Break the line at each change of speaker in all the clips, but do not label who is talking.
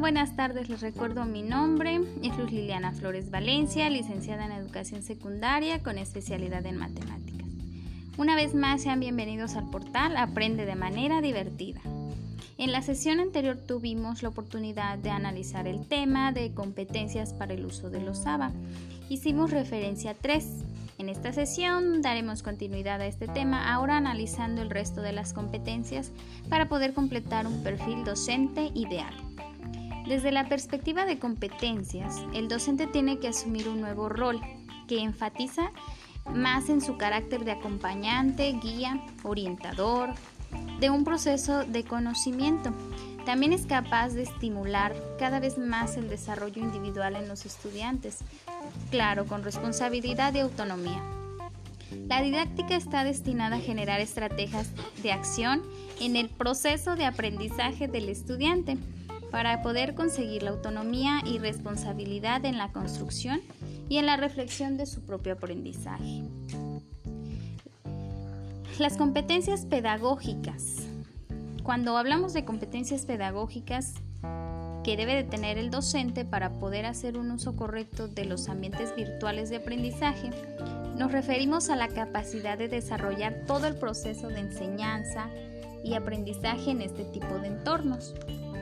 buenas tardes. Les recuerdo mi nombre. Es Luz Liliana Flores Valencia, licenciada en Educación Secundaria con especialidad en Matemáticas. Una vez más, sean bienvenidos al portal Aprende de manera divertida. En la sesión anterior tuvimos la oportunidad de analizar el tema de competencias para el uso de los ABA. Hicimos referencia a tres. En esta sesión daremos continuidad a este tema, ahora analizando el resto de las competencias para poder completar un perfil docente ideal. Desde la perspectiva de competencias, el docente tiene que asumir un nuevo rol que enfatiza más en su carácter de acompañante, guía, orientador, de un proceso de conocimiento. También es capaz de estimular cada vez más el desarrollo individual en los estudiantes, claro, con responsabilidad y autonomía. La didáctica está destinada a generar estrategias de acción en el proceso de aprendizaje del estudiante para poder conseguir la autonomía y responsabilidad en la construcción y en la reflexión de su propio aprendizaje. Las competencias pedagógicas. Cuando hablamos de competencias pedagógicas que debe de tener el docente para poder hacer un uso correcto de los ambientes virtuales de aprendizaje, nos referimos a la capacidad de desarrollar todo el proceso de enseñanza y aprendizaje en este tipo de entornos.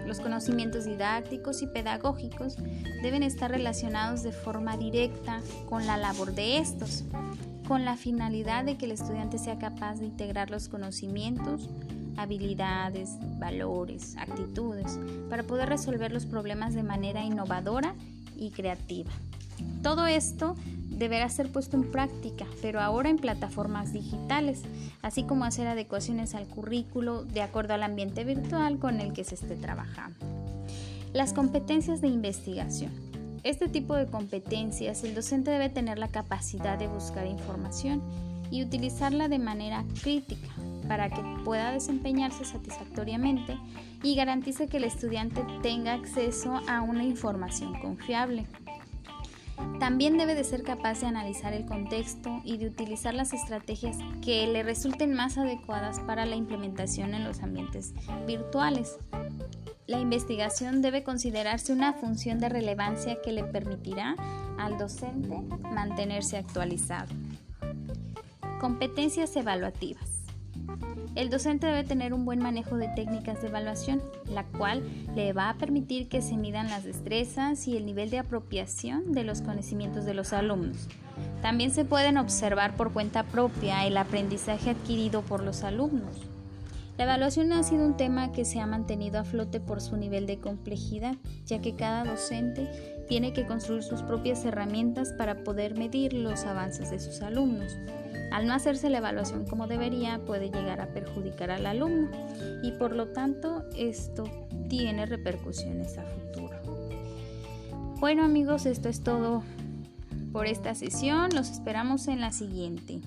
Los conocimientos didácticos y pedagógicos deben estar relacionados de forma directa con la labor de estos, con la finalidad de que el estudiante sea capaz de integrar los conocimientos, habilidades, valores, actitudes, para poder resolver los problemas de manera innovadora y creativa. Todo esto deberá ser puesto en práctica, pero ahora en plataformas digitales, así como hacer adecuaciones al currículo de acuerdo al ambiente virtual con el que se esté trabajando. Las competencias de investigación. Este tipo de competencias el docente debe tener la capacidad de buscar información y utilizarla de manera crítica para que pueda desempeñarse satisfactoriamente y garantice que el estudiante tenga acceso a una información confiable. También debe de ser capaz de analizar el contexto y de utilizar las estrategias que le resulten más adecuadas para la implementación en los ambientes virtuales. La investigación debe considerarse una función de relevancia que le permitirá al docente mantenerse actualizado. Competencias evaluativas. El docente debe tener un buen manejo de técnicas de evaluación, la cual le va a permitir que se midan las destrezas y el nivel de apropiación de los conocimientos de los alumnos. También se pueden observar por cuenta propia el aprendizaje adquirido por los alumnos. La evaluación ha sido un tema que se ha mantenido a flote por su nivel de complejidad, ya que cada docente tiene que construir sus propias herramientas para poder medir los avances de sus alumnos. Al no hacerse la evaluación como debería, puede llegar a perjudicar al alumno y por lo tanto esto tiene repercusiones a futuro. Bueno amigos, esto es todo por esta sesión. Los esperamos en la siguiente.